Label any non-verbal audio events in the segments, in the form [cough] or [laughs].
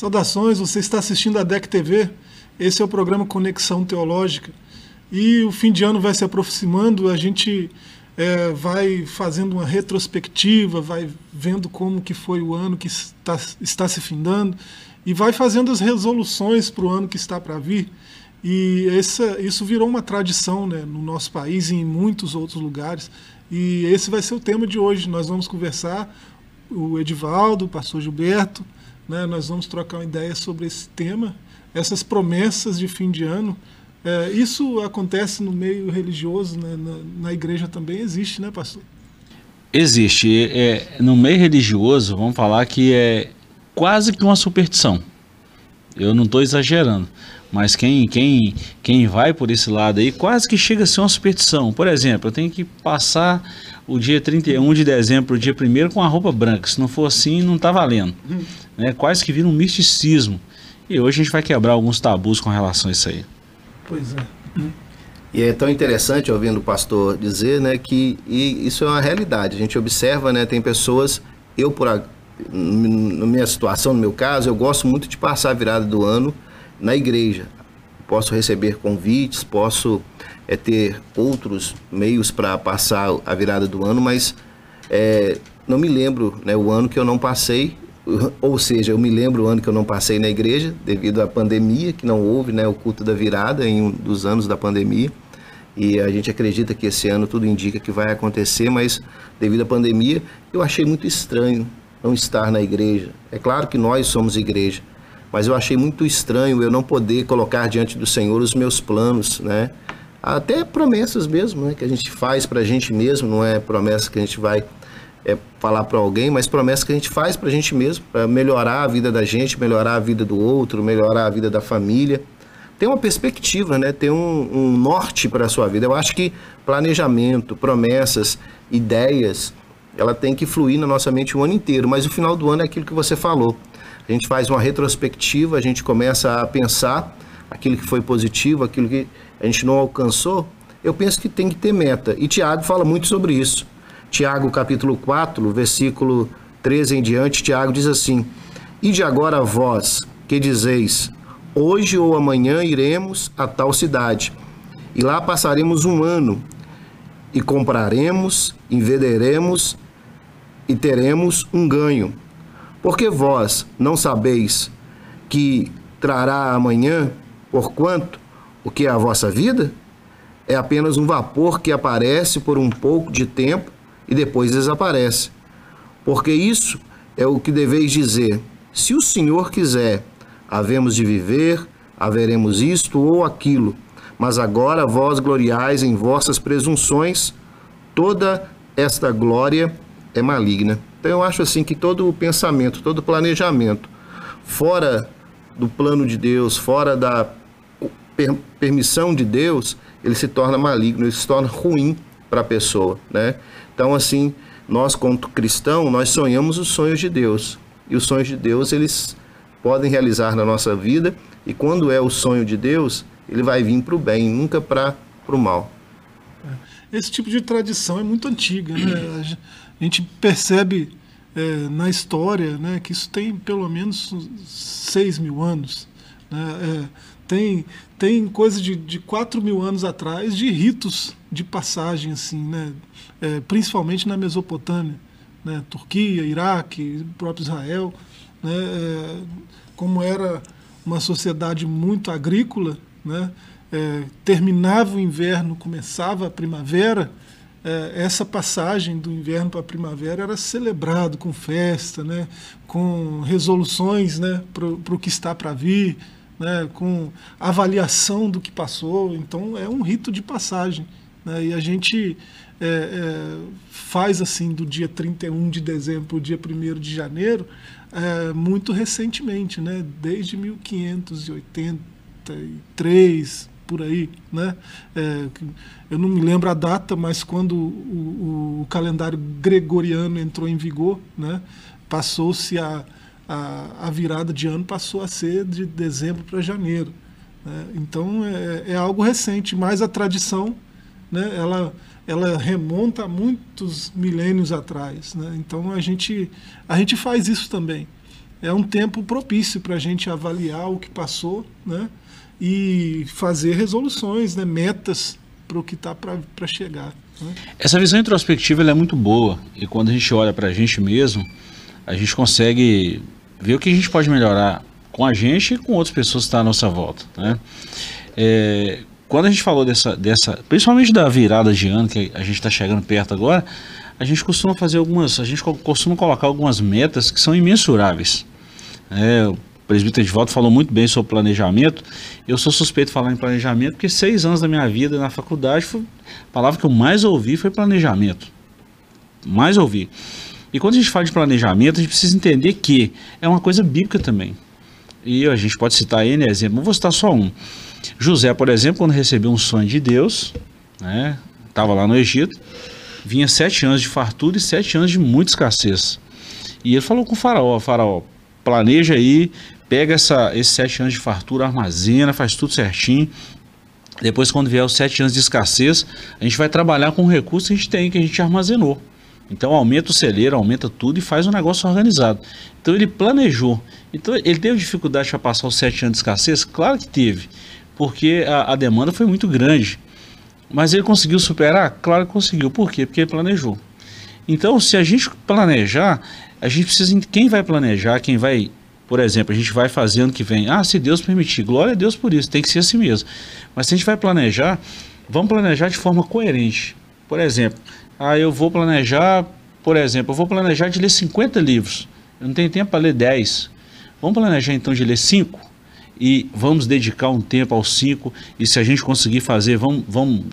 Saudações, você está assistindo a DEC TV. Esse é o programa Conexão Teológica. E o fim de ano vai se aproximando, a gente é, vai fazendo uma retrospectiva, vai vendo como que foi o ano que está, está se findando e vai fazendo as resoluções para o ano que está para vir. E essa, isso virou uma tradição né, no nosso país e em muitos outros lugares. E esse vai ser o tema de hoje. Nós vamos conversar, o Edivaldo, o pastor Gilberto, né? Nós vamos trocar uma ideia sobre esse tema, essas promessas de fim de ano. É, isso acontece no meio religioso, né? na, na, igreja também existe, né, pastor? Existe. É, no meio religioso, vamos falar que é quase que uma superstição. Eu não estou exagerando. Mas quem, quem, quem vai por esse lado aí quase que chega a ser uma superstição. Por exemplo, eu tenho que passar o dia 31 de dezembro, o dia 1 com a roupa branca. Se não for assim, não está valendo. Né? Quase que vira um misticismo. E hoje a gente vai quebrar alguns tabus com relação a isso aí. Pois é. E é tão interessante ouvindo o pastor dizer, né, que isso é uma realidade. A gente observa, né, tem pessoas, eu por a, na minha situação, no meu caso, eu gosto muito de passar a virada do ano na igreja. Posso receber convites, posso é, ter outros meios para passar a virada do ano, mas é, não me lembro né, o ano que eu não passei, ou seja, eu me lembro o ano que eu não passei na igreja, devido à pandemia, que não houve né, o culto da virada em um dos anos da pandemia. E a gente acredita que esse ano tudo indica que vai acontecer, mas devido à pandemia, eu achei muito estranho não estar na igreja. É claro que nós somos igreja, mas eu achei muito estranho eu não poder colocar diante do Senhor os meus planos, né? Até promessas mesmo, né? Que a gente faz para a gente mesmo, não é promessa que a gente vai é, falar para alguém, mas promessa que a gente faz para a gente mesmo, para melhorar a vida da gente, melhorar a vida do outro, melhorar a vida da família. Tem uma perspectiva, né? Tem um, um norte para a sua vida. Eu acho que planejamento, promessas, ideias, ela tem que fluir na nossa mente o ano inteiro, mas o final do ano é aquilo que você falou. A gente faz uma retrospectiva, a gente começa a pensar aquilo que foi positivo, aquilo que a gente não alcançou. Eu penso que tem que ter meta. E Tiago fala muito sobre isso. Tiago capítulo 4, versículo 13 em diante, Tiago diz assim: E de agora vós, que dizeis, hoje ou amanhã iremos a tal cidade, e lá passaremos um ano, e compraremos, e venderemos, e teremos um ganho. Porque vós não sabeis que trará amanhã, porquanto o que é a vossa vida é apenas um vapor que aparece por um pouco de tempo e depois desaparece. Porque isso é o que deveis dizer: se o Senhor quiser, havemos de viver, haveremos isto ou aquilo. Mas agora vós gloriais em vossas presunções, toda esta glória é maligna. Então eu acho assim que todo o pensamento, todo o planejamento fora do plano de Deus, fora da per permissão de Deus, ele se torna maligno, ele se torna ruim para a pessoa, né? Então assim, nós como cristão, nós sonhamos os sonhos de Deus. E os sonhos de Deus, eles podem realizar na nossa vida, e quando é o sonho de Deus, ele vai vir para o bem, nunca para o mal. Esse tipo de tradição é muito antiga, né? A gente percebe é, na história né, que isso tem pelo menos 6 mil anos. Né? É, tem, tem coisa de, de 4 mil anos atrás de ritos de passagem, assim, né? É, principalmente na Mesopotâmia, né? Turquia, Iraque, próprio Israel. Né? É, como era uma sociedade muito agrícola, né? É, terminava o inverno, começava a primavera, é, essa passagem do inverno para a primavera era celebrado com festa, né, com resoluções né, para o que está para vir, né, com avaliação do que passou. Então é um rito de passagem. Né, e a gente é, é, faz assim do dia 31 de dezembro para o dia 1 de janeiro é, muito recentemente, né, desde 1583, por aí, né? É, eu não me lembro a data, mas quando o, o, calendário gregoriano entrou em vigor, né? Passou-se a, a, a, virada de ano passou a ser de dezembro para janeiro. Né? Então é, é, algo recente, mas a tradição, né? Ela ela remonta a muitos milênios atrás, né? Então a gente a gente faz isso também. é um tempo propício para a gente avaliar o que passou né, e fazer resoluções, né, metas para o que está para chegar. Né? Essa visão introspectiva é muito boa e quando a gente olha para a gente mesmo, a gente consegue ver o que a gente pode melhorar com a gente e com outras pessoas que estão à nossa volta. Né? É, quando a gente falou dessa, dessa, principalmente da virada de ano, que a gente está chegando perto agora, a gente costuma fazer algumas, a gente costuma colocar algumas metas que são imensuráveis. É, presbítero volta falou muito bem sobre planejamento. Eu sou suspeito de falar em planejamento porque seis anos da minha vida na faculdade, foi, a palavra que eu mais ouvi foi planejamento. Mais ouvi. E quando a gente fala de planejamento, a gente precisa entender que é uma coisa bíblica também. E a gente pode citar N exemplo, vou citar só um. José, por exemplo, quando recebeu um sonho de Deus, né, estava lá no Egito, vinha sete anos de fartura e sete anos de muita escassez. E ele falou com o faraó, faraó, planeja aí, pega essa, esses sete anos de fartura, armazena, faz tudo certinho. Depois, quando vier os sete anos de escassez, a gente vai trabalhar com o recurso que a gente tem, que a gente armazenou. Então aumenta o celeiro, aumenta tudo e faz um negócio organizado. Então ele planejou. Então ele teve dificuldade para passar os sete anos de escassez? Claro que teve, porque a, a demanda foi muito grande. Mas ele conseguiu superar? Claro que conseguiu. Por quê? Porque ele planejou. Então, se a gente planejar, a gente precisa. Quem vai planejar, quem vai. Por exemplo, a gente vai fazer ano que vem. Ah, se Deus permitir, glória a Deus por isso, tem que ser assim mesmo. Mas se a gente vai planejar, vamos planejar de forma coerente. Por exemplo, ah, eu vou planejar, por exemplo, eu vou planejar de ler 50 livros. Eu não tenho tempo para ler 10. Vamos planejar então de ler 5? e vamos dedicar um tempo aos cinco e se a gente conseguir fazer, vamos, vamos,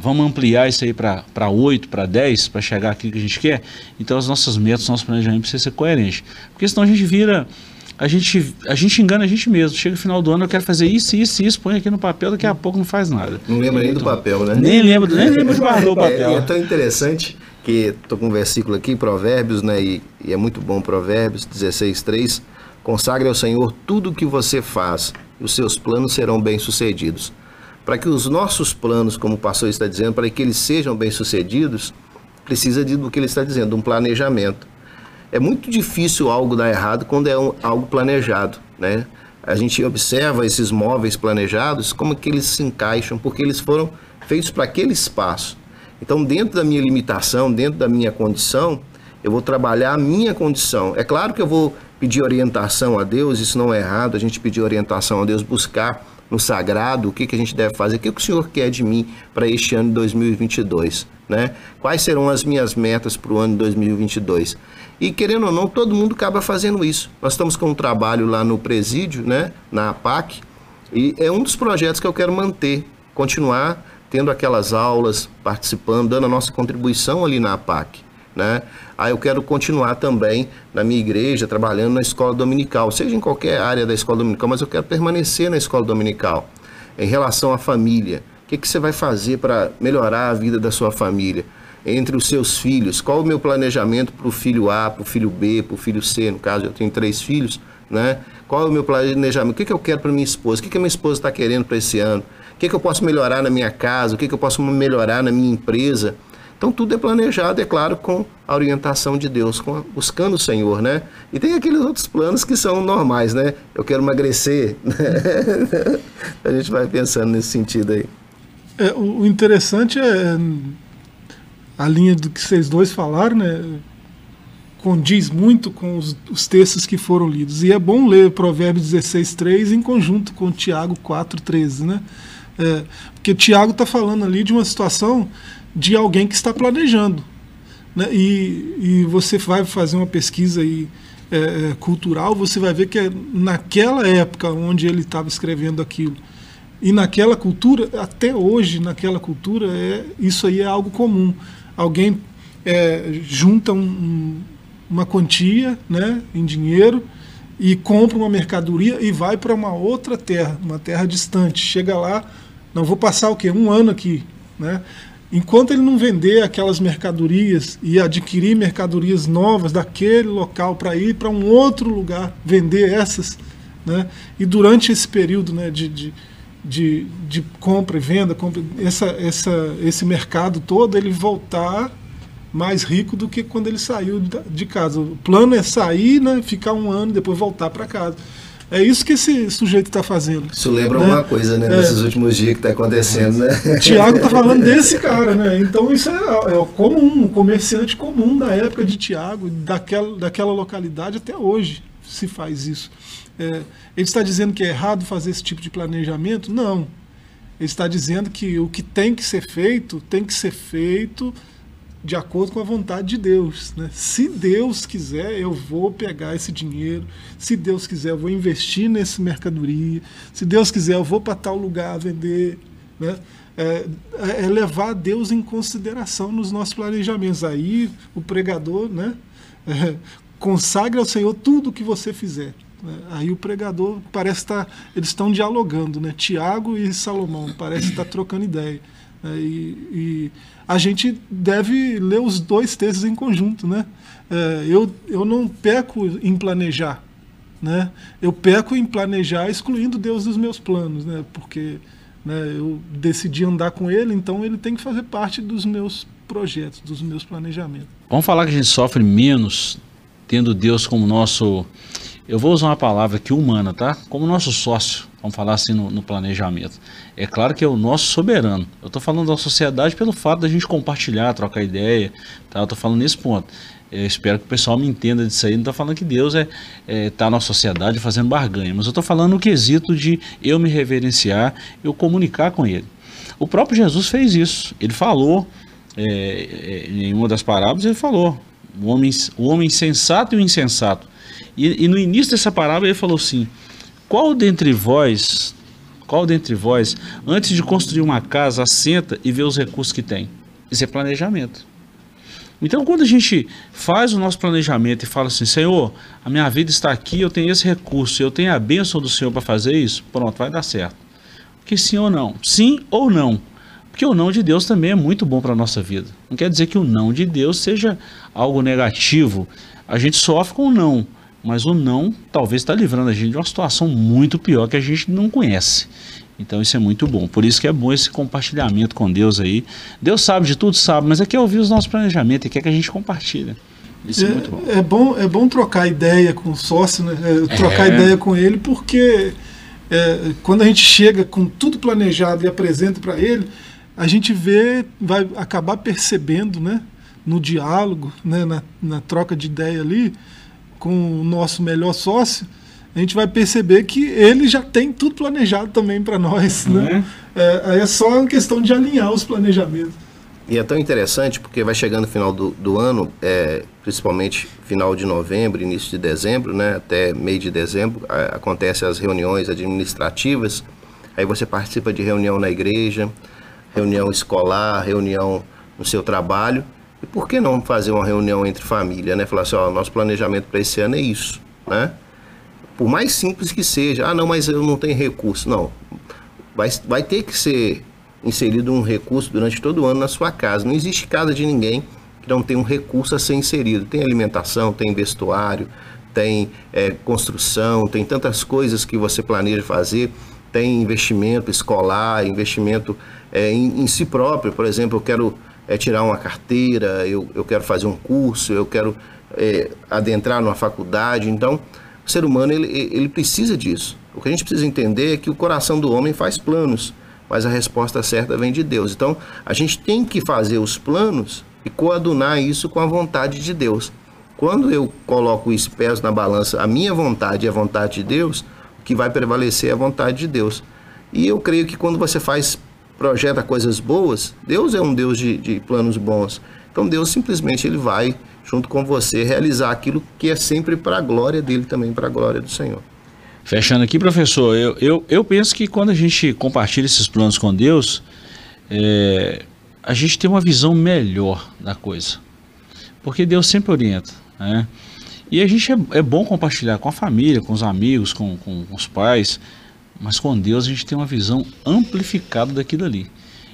vamos ampliar isso aí para 8, para 10, para chegar aqui que a gente quer. Então as nossas metas, nosso planejamento precisa ser coerente. Porque senão a gente vira, a gente, a gente engana a gente mesmo. Chega no final do ano, eu quero fazer isso, isso, isso, põe aqui no papel, daqui a pouco não faz nada. Não lembra nem do papel, né? Nem lembro, nem lembro de guardar o papel. É, é tão interessante que estou com um versículo aqui, Provérbios, né? E, e é muito bom Provérbios 16, 3 Consagre ao Senhor tudo o que você faz, e os seus planos serão bem-sucedidos. Para que os nossos planos, como o pastor está dizendo, para que eles sejam bem-sucedidos, precisa de, do que ele está dizendo, um planejamento. É muito difícil algo dar errado quando é um, algo planejado, né? A gente observa esses móveis planejados, como que eles se encaixam, porque eles foram feitos para aquele espaço. Então, dentro da minha limitação, dentro da minha condição, eu vou trabalhar a minha condição. É claro que eu vou pedir orientação a Deus, isso não é errado, a gente pedir orientação a Deus, buscar no sagrado o que, que a gente deve fazer, o que, que o Senhor quer de mim para este ano de 2022, né? Quais serão as minhas metas para o ano de 2022? E querendo ou não, todo mundo acaba fazendo isso. Nós estamos com um trabalho lá no presídio, né, na APAC, e é um dos projetos que eu quero manter, continuar tendo aquelas aulas, participando, dando a nossa contribuição ali na APAC né? Aí eu quero continuar também na minha igreja, trabalhando na escola dominical, seja em qualquer área da escola dominical, mas eu quero permanecer na escola dominical. Em relação à família, o que, que você vai fazer para melhorar a vida da sua família? Entre os seus filhos, qual o meu planejamento para o filho A, para o filho B, para o filho C? No caso, eu tenho três filhos, né? Qual é o meu planejamento? O que, que eu quero para minha esposa? O que, que a minha esposa está querendo para esse ano? O que, que eu posso melhorar na minha casa? O que, que eu posso melhorar na minha empresa? Então tudo é planejado, é claro, com a orientação de Deus, com, buscando o Senhor, né? E tem aqueles outros planos que são normais, né? Eu quero emagrecer, [laughs] né? a gente vai pensando nesse sentido aí. É, o interessante é a linha do que vocês dois falaram, né? Condiz muito com os, os textos que foram lidos. E é bom ler Provérbios 16, 3 em conjunto com Tiago 4, 13, né? É, porque Tiago está falando ali de uma situação de alguém que está planejando. Né? E, e você vai fazer uma pesquisa aí, é, é, cultural, você vai ver que é naquela época onde ele estava escrevendo aquilo, e naquela cultura, até hoje, naquela cultura, é, isso aí é algo comum. Alguém é, junta um, um, uma quantia né, em dinheiro e compra uma mercadoria e vai para uma outra terra, uma terra distante. Chega lá, não vou passar o quê? Um ano aqui. Né? Enquanto ele não vender aquelas mercadorias e adquirir mercadorias novas daquele local para ir para um outro lugar vender essas, né? e durante esse período né, de, de, de, de compra e venda, compra, essa, essa, esse mercado todo, ele voltar mais rico do que quando ele saiu de casa. O plano é sair, né, ficar um ano e depois voltar para casa. É isso que esse sujeito está fazendo. Isso lembra né? uma coisa, né? É. Nesses últimos dias que está acontecendo, né? Tiago está falando [laughs] desse cara, né? Então isso é, é comum, um comerciante comum da época de Tiago, daquela, daquela localidade até hoje se faz isso. É, ele está dizendo que é errado fazer esse tipo de planejamento? Não. Ele está dizendo que o que tem que ser feito, tem que ser feito de acordo com a vontade de Deus. Né? Se Deus quiser, eu vou pegar esse dinheiro. Se Deus quiser, eu vou investir nessa mercadoria. Se Deus quiser, eu vou para tal lugar vender. Né? É, é, levar Deus em consideração nos nossos planejamentos. Aí o pregador né, é, consagre ao Senhor tudo o que você fizer. Né? Aí o pregador parece estar. Tá, eles estão dialogando, né? Tiago e Salomão, parece estar tá trocando ideia. Né? E, e, a gente deve ler os dois textos em conjunto. Né? É, eu, eu não peco em planejar. Né? Eu peco em planejar excluindo Deus dos meus planos, né? porque né, eu decidi andar com Ele, então Ele tem que fazer parte dos meus projetos, dos meus planejamentos. Vamos falar que a gente sofre menos tendo Deus como nosso eu vou usar uma palavra aqui humana, tá? Como nosso sócio, vamos falar assim no, no planejamento. É claro que é o nosso soberano. Eu estou falando da sociedade pelo fato da gente compartilhar, trocar ideia, tá? Eu estou falando nesse ponto. Eu espero que o pessoal me entenda disso aí. Não estou falando que Deus é, é tá na sociedade fazendo barganha, mas eu estou falando no quesito de eu me reverenciar, eu comunicar com Ele. O próprio Jesus fez isso. Ele falou é, é em uma das parábolas, ele falou: o homem, o homem sensato e o insensato e, e, no início dessa parábola ele falou assim: Qual dentre vós, qual dentre vós, antes de construir uma casa, assenta e vê os recursos que tem? Isso é planejamento. Então, quando a gente faz o nosso planejamento e fala assim, Senhor, a minha vida está aqui, eu tenho esse recurso, eu tenho a bênção do Senhor para fazer isso, pronto, vai dar certo. Que sim ou não? Sim ou não? Porque o não de Deus também é muito bom para a nossa vida. Não quer dizer que o não de Deus seja algo negativo. A gente sofre com o não, mas o não talvez está livrando a gente de uma situação muito pior que a gente não conhece. Então isso é muito bom. Por isso que é bom esse compartilhamento com Deus aí. Deus sabe de tudo, sabe, mas é que ouvir os nossos planejamentos e quer que a gente compartilhe. Isso é, é muito bom. É bom, é bom trocar ideia com o sócio, né? É, trocar é. ideia com ele, porque é, quando a gente chega com tudo planejado e apresenta para ele, a gente vê, vai acabar percebendo, né? No diálogo, né? na, na troca de ideia ali, com o nosso melhor sócio, a gente vai perceber que ele já tem tudo planejado também para nós. Né? É? É, aí é só uma questão de alinhar os planejamentos. E é tão interessante porque vai chegando o final do, do ano, é, principalmente final de novembro, início de dezembro, né, até meio de dezembro, a, acontecem as reuniões administrativas. Aí você participa de reunião na igreja, reunião escolar, reunião no seu trabalho. E por que não fazer uma reunião entre família, né? Falar assim, ó, nosso planejamento para esse ano é isso, né? Por mais simples que seja, ah, não, mas eu não tenho recurso. Não, vai, vai ter que ser inserido um recurso durante todo o ano na sua casa. Não existe casa de ninguém que não tem um recurso a ser inserido. Tem alimentação, tem vestuário, tem é, construção, tem tantas coisas que você planeja fazer. Tem investimento escolar, investimento é, em, em si próprio. Por exemplo, eu quero é, tirar uma carteira, eu, eu quero fazer um curso, eu quero é, adentrar numa faculdade. Então, o ser humano ele, ele precisa disso. O que a gente precisa entender é que o coração do homem faz planos, mas a resposta certa vem de Deus. Então, a gente tem que fazer os planos e coadunar isso com a vontade de Deus. Quando eu coloco os pés na balança, a minha vontade e a vontade de Deus, o que vai prevalecer é a vontade de Deus. E eu creio que quando você faz projeta coisas boas, Deus é um Deus de, de planos bons. Então Deus simplesmente ele vai junto com você realizar aquilo que é sempre para a glória dele também, para a glória do Senhor. Fechando aqui, professor, eu, eu, eu penso que quando a gente compartilha esses planos com Deus, é, a gente tem uma visão melhor da coisa. Porque Deus sempre orienta. Né? E a gente é, é bom compartilhar com a família, com os amigos, com, com, com os pais. Mas com Deus a gente tem uma visão amplificada daquilo ali.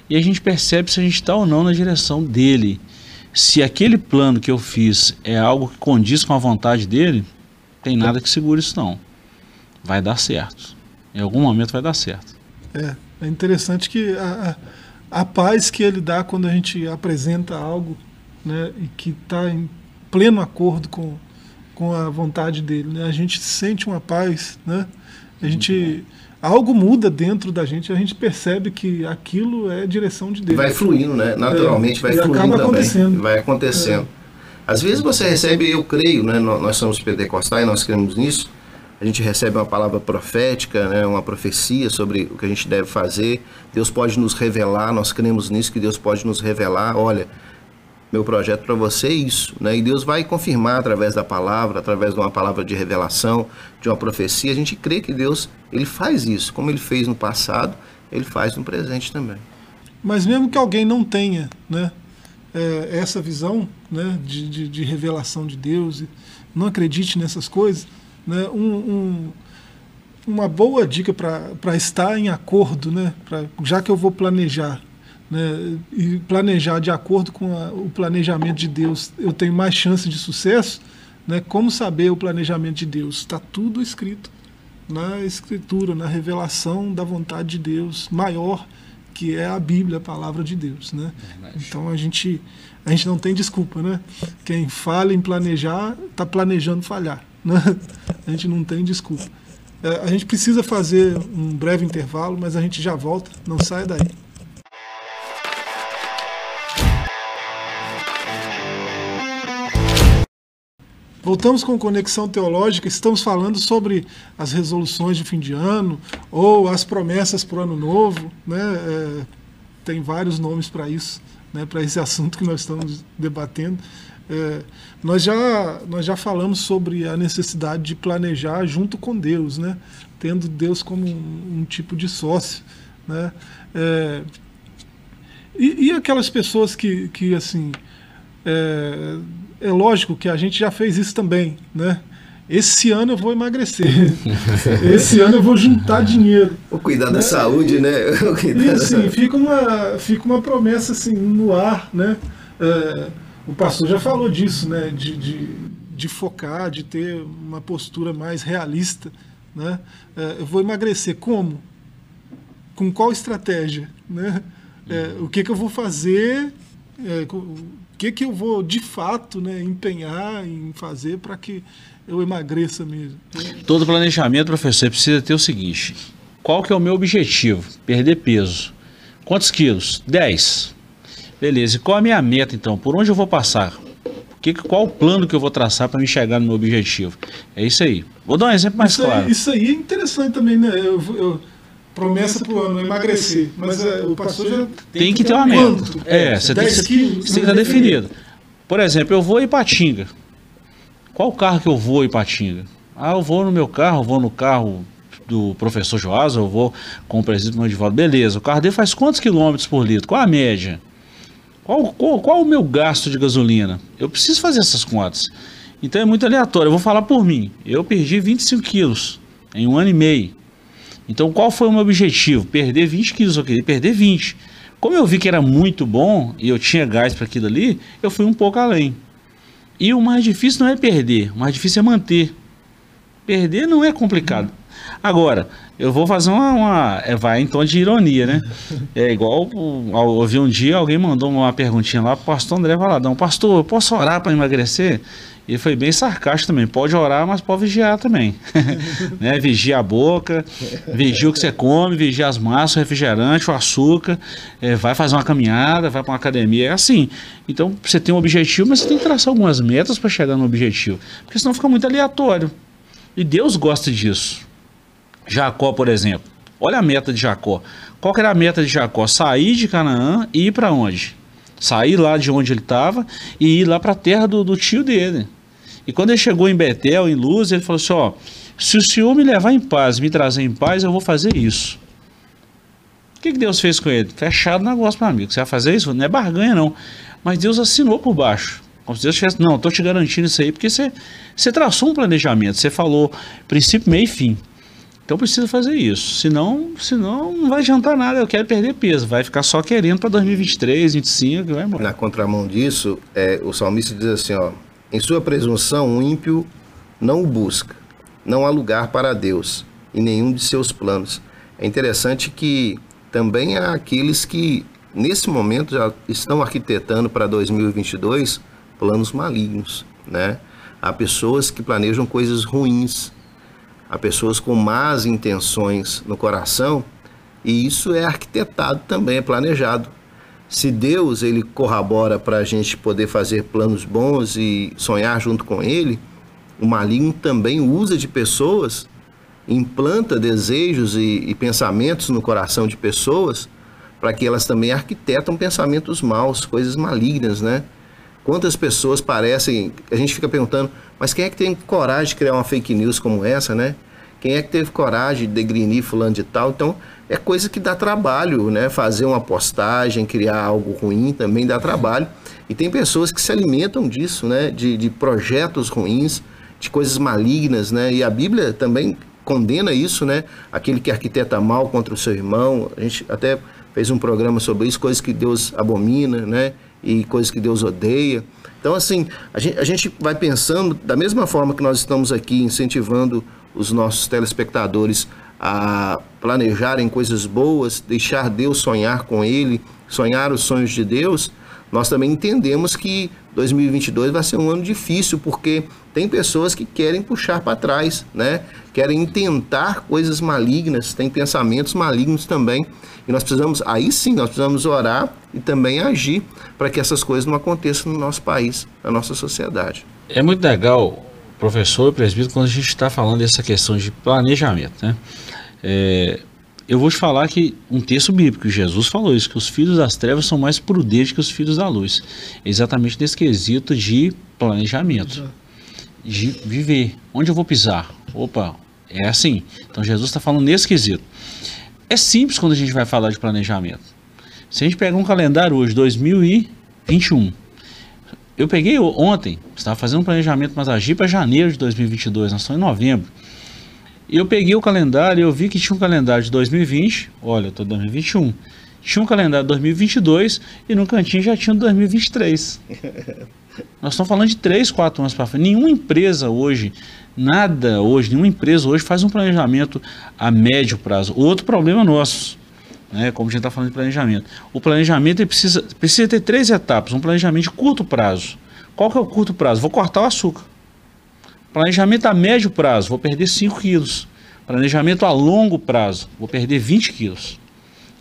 E a gente percebe se a gente está ou não na direção dele. Se aquele plano que eu fiz é algo que condiz com a vontade dele, tem nada que segure isso não. Vai dar certo. Em algum momento vai dar certo. É, é interessante que a, a, paz que ele dá quando a gente apresenta algo né, e que está em pleno acordo com, com a vontade dele. Né? A gente sente uma paz, né? a gente algo muda dentro da gente, a gente percebe que aquilo é direção de Deus. Vai fluindo, né? Naturalmente É, vai fluindo acaba também. acontecendo. Vai acontecendo. Às vezes você recebe, eu creio, né? nó- Nós somos pentecostais, nós cremos nisso. A gente recebe uma palavra profética, né? Uma profecia sobre o que a gente deve fazer. Deus pode nos revelar, nós cremos nisso que Deus pode nos revelar. Olha, meu projeto para você é isso, né? E Deus vai confirmar através da palavra, através de uma palavra de revelação, de uma profecia. A gente crê que Deus ele faz isso, como ele fez no passado, ele faz no presente também. Mas mesmo que alguém não tenha né, é, essa visão né, de, de, de revelação de Deus, não acredite nessas coisas, né, um, um- uma boa dica para estar em acordo, né, pra, já que eu vou planejar, né, e planejar de acordo com a- o planejamento de Deus, eu tenho mais chance de sucesso, né, como saber o planejamento de Deus? Está tudo escrito na escritura, na revelação da vontade de Deus maior, que é a Bíblia, a palavra de Deus, né? Então a gente a gente não tem desculpa, né? Quem fala em planejar está planejando falhar, né? A gente não tem desculpa. É, a gente precisa fazer um breve intervalo, mas a gente já volta. Não saia daí. Voltamos com Conexão Teológica, estamos falando sobre as resoluções de fim de ano ou as promessas para o ano novo. Né? É, tem vários nomes para isso, né? para esse [laughs] assunto que nós estamos debatendo. É, nós, já, nós já falamos sobre a necessidade de planejar junto com Deus, né? tendo Deus como um, um tipo de sócio. Né? É, e, e aquelas pessoas que, que assim, é, é lógico que a gente já fez isso também, né? Esse ano eu vou emagrecer. [laughs] Esse ano eu vou juntar dinheiro. O cuidar da saúde, né? E [laughs] assim, fica uma, fica uma promessa assim no ar, né? É, o pastor já falou disso, né? De, de, de focar, de ter uma postura mais realista, né? É, eu vou emagrecer como? Com qual estratégia, né? É, o que que eu vou fazer? É, o que que eu vou de fato, né? Empenhar em fazer para que eu emagreça mesmo? Todo planejamento, professor, precisa ter o seguinte: qual que é o meu objetivo? Perder peso. Quantos quilos? 10. Beleza. E qual a minha meta então? Por onde eu vou passar? Que, qual o plano que eu vou traçar para me chegar no meu objetivo? É isso aí. Vou dar um exemplo mais isso, claro. aí, isso aí é interessante também, né? Eu, eu- promessa para o ano emagrecer, mas é, o pastor já Tem que ter uma meta. Quanto? É, você tem, 10 que- quilos, você tem que estar né? definido. Por exemplo, eu vou em Ipatinga. Qual carro que eu vou em Ipatinga? Ah, eu vou no meu carro, eu vou no carro do professor Joás, eu vou com o presidente Mandivaldo. Beleza, o carro dele faz quantos quilômetros por litro? Qual a média? Qual, qual, qual o meu gasto de gasolina? Eu preciso fazer essas contas. Então é muito aleatório. Eu vou falar por mim. Eu perdi 25 quilos em um ano e meio. Então qual foi o meu objetivo? Perder 20 quilos. Eu queria perder 20. Como eu vi que era muito bom e eu tinha gás para aquilo ali, eu fui um pouco além. E o mais difícil não é perder, o mais difícil é manter. Perder não é complicado. Agora, eu vou fazer uma. uma- é, vai em tom de ironia, né? É igual ouvi um dia, alguém mandou uma perguntinha lá pro pastor André Valadão: Pastor, eu posso orar para emagrecer? E foi bem sarcástico também. Pode orar, mas pode vigiar também. [laughs] né? Vigia a boca, vigia o que você come, vigia as massas, o refrigerante, o açúcar. é, vai fazer uma caminhada, vai para uma academia. É assim. Então você tem um objetivo, mas você tem que traçar algumas metas para chegar no objetivo. Porque senão fica muito aleatório. E Deus gosta disso. Jacó, por exemplo. Olha a meta de Jacó. Qual era a meta de Jacó? Sair de Canaã e ir para onde? Sair lá de onde ele estava e ir lá para a terra do, do tio dele. E quando ele chegou em Betel, em Luz, ele falou assim: ó, se o Senhor me levar em paz, me trazer em paz, eu vou fazer isso. O que, que Deus fez com ele? Fechado o negócio, meu amigo. Você vai fazer isso? Não é barganha, não. Mas Deus assinou por baixo. Como se Deus tivesse, não, estou te garantindo isso aí, porque você, você traçou um planejamento, você falou princípio, meio e fim. Então precisa fazer isso. Senão, senão não vai adiantar nada. Eu quero perder peso. Vai ficar só querendo para 2023, 2025 e vai embora. Na contramão disso, é, o salmista diz assim, ó, em sua presunção o ímpio não o busca, não há lugar para Deus em nenhum de seus planos. É interessante que também há aqueles que nesse momento, já estão arquitetando para 2022 planos malignos, né? Há pessoas que planejam coisas ruins, há pessoas com más intenções no coração, e isso é arquitetado também, é planejado. Se Deus ele corrobora para a gente poder fazer planos bons e sonhar junto com Ele, o maligno também usa de pessoas, implanta desejos e, e pensamentos no coração de pessoas para que elas também arquitetam pensamentos maus, coisas malignas, né? Quantas pessoas parecem, a gente fica perguntando, mas quem é que tem coragem de criar uma fake news como essa, né? Quem é que teve coragem de degrinir fulano de tal? Então, é coisa que dá trabalho, né? Fazer uma postagem, criar algo ruim também dá trabalho. E tem pessoas que se alimentam disso, né? De, de projetos ruins, de coisas malignas, né? E a Bíblia também condena isso, né? Aquele que arquiteta mal contra o seu irmão. A gente até fez um programa sobre isso, coisas que Deus abomina, né? E coisas que Deus odeia. Então, assim, a gente, a gente vai pensando, da mesma forma que nós estamos aqui incentivando os nossos telespectadores a planejarem coisas boas, deixar Deus sonhar com Ele, sonhar os sonhos de Deus, nós também entendemos que 2022 vai ser um ano difícil, porque tem pessoas que querem puxar para trás, né? Querem tentar coisas malignas, tem pensamentos malignos também. E nós precisamos, aí sim, nós precisamos orar e também agir para que essas coisas não aconteçam no nosso país, na nossa sociedade. É muito legal, professor e presbítero, quando a gente está falando dessa questão de planejamento, né? É, eu vou te falar que um texto bíblico, Jesus falou isso, que os filhos das trevas são mais prudentes que os filhos da luz. Exatamente nesse quesito de planejamento de viver. Onde eu vou pisar? Opa, é assim. Então Jesus está falando nesse quesito. É simples quando a gente vai falar de planejamento. Se a gente pegar um calendário hoje, 2021, eu peguei ontem, estava fazendo um planejamento, mas agir para janeiro de 2022, nós estamos em novembro. E eu peguei o calendário e eu vi que tinha um calendário de 2020, olha, eu estou em 2021. Tinha um calendário de 2022 e no cantinho já tinha um [laughs] 2023. Nós estamos falando de 3, 4 anos para frente. Nenhuma empresa hoje, nada hoje, nenhuma empresa hoje faz um planejamento a médio prazo. Outro problema nosso, né, como a gente está falando de planejamento. O planejamento precisa, precisa ter três etapas. Um planejamento de curto prazo. Qual que é o curto prazo? Vou cortar o açúcar. Planejamento a médio prazo, vou perder 5 quilos. Planejamento a longo prazo, vou perder 20 quilos.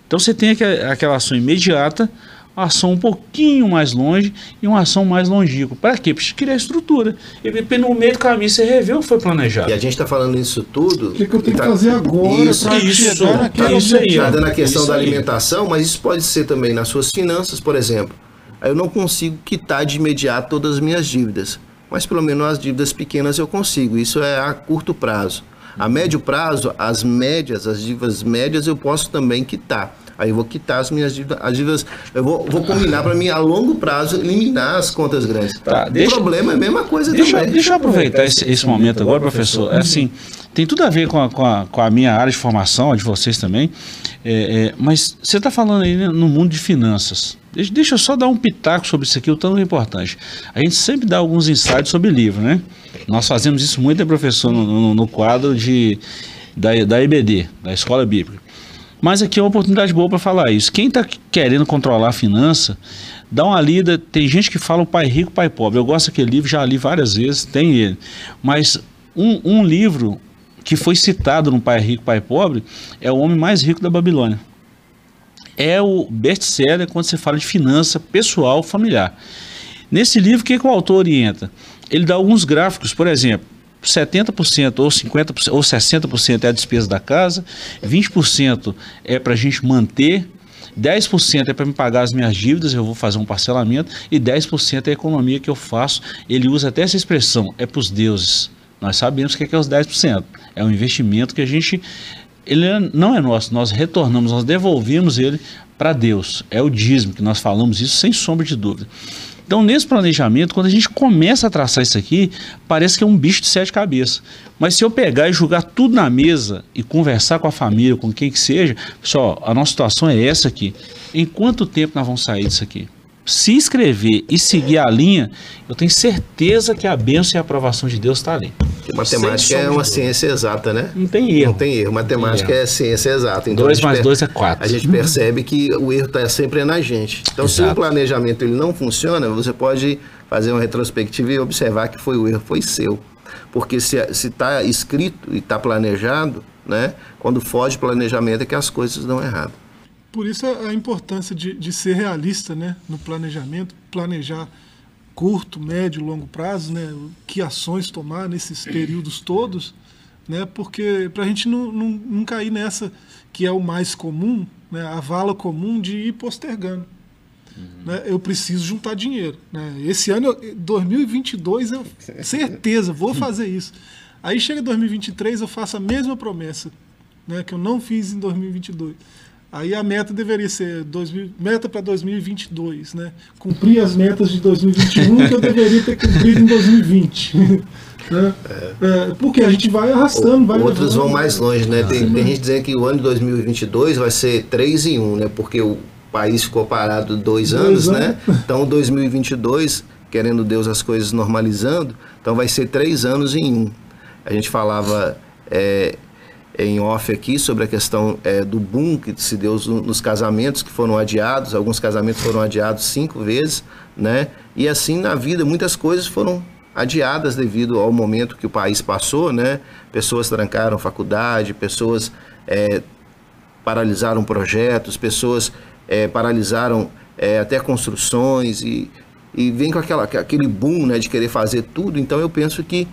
Então você tem aquela ação imediata, ação um pouquinho mais longe e uma ação mais longínqua. Para quê? Para criar estrutura. E no meio do caminho você revê o que foi planejado. E a gente está falando isso tudo. O que, que eu tenho tá, que fazer agora? Isso, isso, isso aí. Está dando a questão da alimentação, mas isso pode ser também nas suas finanças, por exemplo. Eu não consigo quitar de imediato todas as minhas dívidas, mas pelo menos as dívidas pequenas eu consigo. Isso é a curto prazo. A médio prazo, as médias, as dívidas médias eu posso também quitar. Aí eu vou quitar as minhas dívidas, as dívidas eu vou, vou combinar para mim a longo prazo eliminar as contas grandes. Tá, o deixa- problema é a mesma coisa Deixa, também. deixa eu aproveitar esse, esse momento agora, professor. É assim, tem tudo a ver com a, com a, com a minha área de formação, a de vocês também. É, é, mas você está falando aí né, no mundo de finanças. Deixa, deixa eu só dar um pitaco sobre isso aqui, o tanto é importante. A gente sempre dá alguns insights sobre livro, né? Nós fazemos isso muito, né, professor, no, no- no quadro de, da, da EBD, da Escola Bíblica. Mas aqui é uma oportunidade boa para falar isso. Quem está querendo controlar a finança, dá uma lida. Tem gente que fala o pai rico, pai pobre. Eu gosto daquele livro, já li várias vezes, tem ele. Mas um, um livro que foi citado no Pai Rico, Pai Pobre é o homem mais rico da Babilônia. É o best-seller quando você fala de finança pessoal, familiar. Nesse livro, o que, que o autor orienta? Ele dá alguns gráficos, por exemplo, 70% ou 50% ou 60% é a despesa da casa, 20% é para a gente manter, 10% é para me pagar as minhas dívidas, eu vou fazer um parcelamento, e 10% é a economia que eu faço. Ele usa até essa expressão, é para os deuses. Nós sabemos o que é, que é os 10%. É um investimento que a gente. Ele não é nosso, nós retornamos, nós devolvemos ele para Deus. É o dízimo, que nós falamos isso sem sombra de dúvida. Então, nesse planejamento, quando a gente começa a traçar isso aqui, parece que é um bicho de sete cabeças. Mas se eu pegar e jogar tudo na mesa e conversar com a família, com quem que seja, pessoal, a nossa situação é essa aqui. Em quanto tempo nós vamos sair disso aqui? Se inscrever e seguir a linha, eu tenho certeza que a bênção e a aprovação de Deus está ali. Porque matemática é uma ciência exata, né? Não tem erro. Não tem erro. Matemática erro. é ciência exata. Então, 2 a gente mais per- 2 é 4. A gente percebe que o erro está sempre na gente. Então, se o Exato. planejamento ele não funciona, você pode fazer uma retrospectiva e observar que foi o erro, foi seu. Porque se está escrito e está planejado, né? Quando foge planejamento é que as coisas dão errado. Por isso a a importância de, de ser realista né, no planejamento, planejar curto, médio, longo prazo, né, que ações tomar nesses períodos todos, né, porque para a gente não, não, não cair nessa que é o mais comum, né, a vala comum de ir postergando. Né, eu preciso juntar dinheiro. Né? Esse ano, eu- 2022, eu [laughs] certeza, vou fazer isso. Aí chega 2023, eu faço a mesma promessa né, que eu não fiz em 2022. Aí a meta deveria ser 2000, meta para 2022, né? Cumprir as metas de 2021 que eu deveria ter cumprido em 2020. [laughs] né? É, porque a gente vai arrastando, vai Outros levando. vão mais longe, né? Tem, tem gente dizendo que o ano de 2022 vai ser 3 em 1, né? Porque o país ficou parado dois, Dois anos, anos. né? [laughs] Então 2022, querendo Deus as coisas normalizando, então vai ser três anos em um. A gente falava é, em off aqui sobre a questão é, do boom que se deu no- nos casamentos que foram adiados, alguns casamentos foram adiados cinco vezes, né? E assim na vida muitas coisas foram adiadas devido ao momento que o país passou, né? Pessoas trancaram faculdade, pessoas é, paralisaram projetos, pessoas é, paralisaram é, até construções e, e vem com aquela, aquele boom né, de querer fazer tudo. Então eu penso que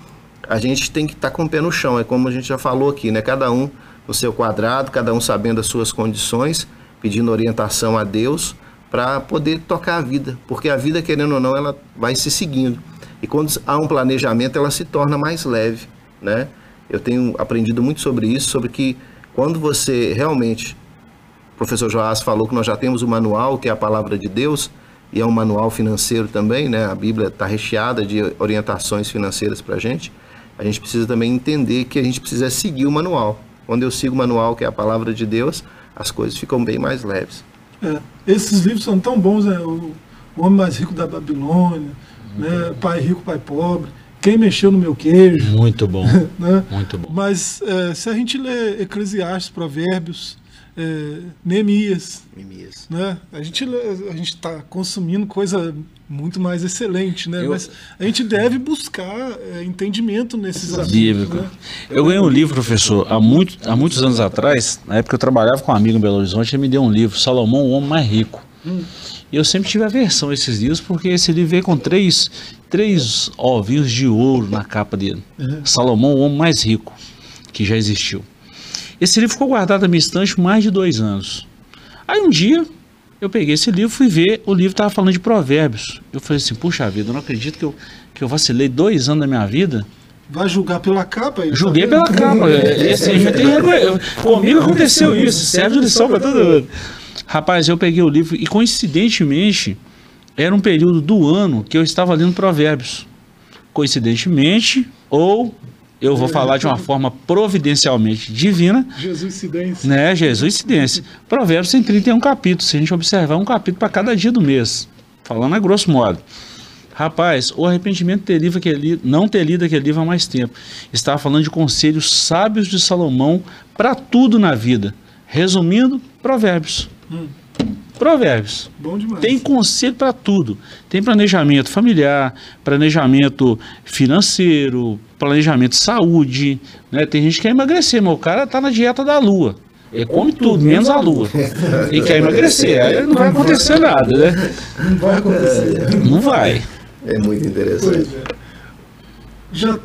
a gente tem que estar com o pé no chão, é como a gente já falou aqui, né? Cada um no seu quadrado, cada um sabendo as suas condições, pedindo orientação a Deus para poder tocar a vida, porque a vida, querendo ou não, ela vai se seguindo. E quando há um planejamento, ela se torna mais leve, né? Eu tenho aprendido muito sobre isso, sobre que quando você realmente o professor Joás falou que nós já temos o manual, que é a palavra de Deus, e é um manual financeiro também, né? A Bíblia está recheada de orientações financeiras para a gente. A gente precisa também entender que a gente precisa seguir o manual. Quando eu sigo o manual, que é a palavra de Deus, as coisas ficam bem mais leves. É, esses livros são tão bons, né? O, o Homem Mais Rico da Babilônia, né? Pai Rico, Pai Pobre, Quem Mexeu no Meu Queijo. Muito bom. [laughs] né? Muito bom. Mas é, se a gente lê Eclesiastes, Provérbios, é, Neemias, Mimias. né? A gente a gente está consumindo coisa muito mais excelente, né? Eu- Mas a gente deve buscar é, entendimento nesses assuntos, né? Eu ganhei um livro, professor, há, muito, há muitos anos atrás, na época eu trabalhava com um amigo em Belo Horizonte, ele me deu um livro, Salomão, o Homem Mais Rico. E eu sempre tive aversão a esses livros, porque esse livro veio com três, três ovinhos de ouro na capa dele. Salomão, o Homem Mais Rico, que já existiu. Esse livro ficou guardado na minha estante mais de dois anos. Aí um dia, eu peguei esse livro, fui ver, o livro estava falando de provérbios. Eu falei assim, puxa vida, eu não acredito que eu, que eu vacilei dois anos da minha vida Vai julgar pela capa aí. tá Julguei vendo? pela capa. E, assim, vergonha. Comigo aconteceu isso. Serve de lição para todo mundo. Rapaz, eu peguei o livro e coincidentemente era um período do ano que eu estava lendo Provérbios. Coincidentemente, ou eu vou falar de uma [laughs] forma providencialmente divina, Jesus Cidência. né? Jesus incidência. Provérbios tem 31 capítulos. Se a gente observar, um capítulo para cada dia do mês. Falando a grosso modo. Rapaz, o arrependimento ter lido aquele, não ter lido aquele livro há mais tempo. Estava falando de conselhos sábios de Salomão para tudo na vida. Resumindo, provérbios. Provérbios. Bom demais. Tem conselho para tudo. Tem planejamento familiar, planejamento financeiro, planejamento de saúde. Né? Tem gente que quer emagrecer, mas o cara tá na dieta da lua. Ele come tudo, menos a lua. [laughs] E quer emagrecer. Aí não vai acontecer nada, né? Não vai acontecer. Não vai. É muito interessante. Pois é. Já,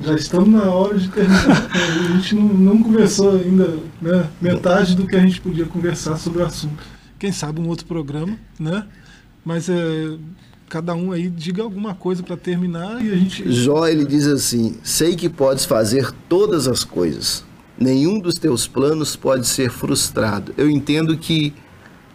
já estamos na hora de terminar. A gente não, não conversou ainda né, metade do que a gente podia conversar sobre o assunto. Quem sabe um outro programa, né? Mas é, cada um aí diga alguma coisa para terminar e a gente. Jó ele diz assim: Sei que podes fazer todas as coisas, nenhum dos teus planos pode ser frustrado. Eu entendo que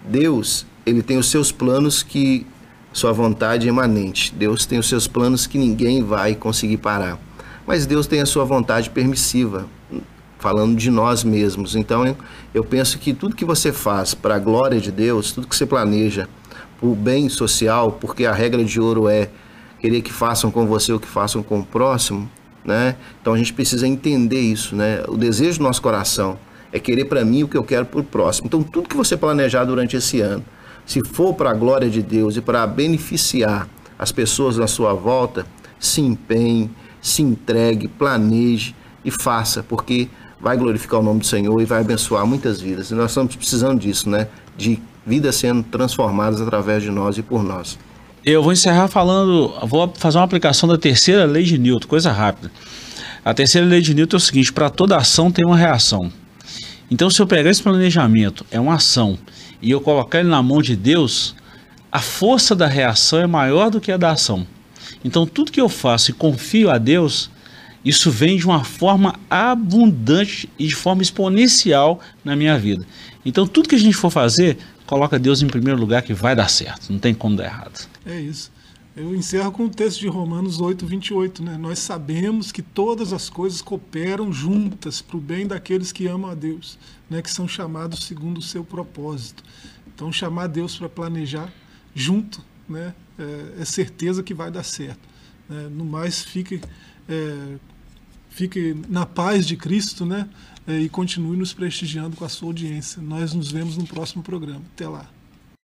Deus ele tem os seus planos que sua vontade é emanente. Deus tem os seus planos que ninguém vai conseguir parar. Mas Deus tem a sua vontade permissiva, falando de nós mesmos. Então eu, penso que tudo que você faz para a glória de Deus, tudo que você planeja para o bem social, porque a regra de ouro é querer que façam com você o que façam com o próximo, né? Então a gente precisa entender isso, né? O desejo do nosso coração é querer para mim o que eu quero para o próximo. Então tudo que você planejar durante esse ano, se for para a glória de Deus e para beneficiar as pessoas à sua volta, se empenhe, se entregue, planeje e faça, porque vai glorificar o nome do Senhor e vai abençoar muitas vidas. E nós estamos precisando disso, né? De vidas sendo transformadas através de nós e por nós. Eu vou encerrar falando, vou fazer uma aplicação da terceira lei de Newton, coisa rápida. A terceira lei de Newton é o seguinte: para toda ação tem uma reação. Então, se eu pegar esse planejamento, é uma ação, e eu colocar ele na mão de Deus, a força da reação é maior do que a da ação. Então, tudo que eu faço e confio a Deus, isso vem de uma forma abundante e de forma exponencial na minha vida. Então, tudo que a gente for fazer, coloca Deus em primeiro lugar que vai dar certo, não tem como dar errado. É isso. Eu encerro com o texto de Romanos 8, 28. Né? Nós sabemos que todas as coisas cooperam juntas para o bem daqueles que amam a Deus, né? que são chamados segundo o seu propósito. Então, chamar Deus para planejar junto né? é, é, certeza que vai dar certo. Né? No mais, fique, é, fique na paz de Cristo né? É, e continue nos prestigiando com a sua audiência. Nós nos vemos no próximo programa. Até lá.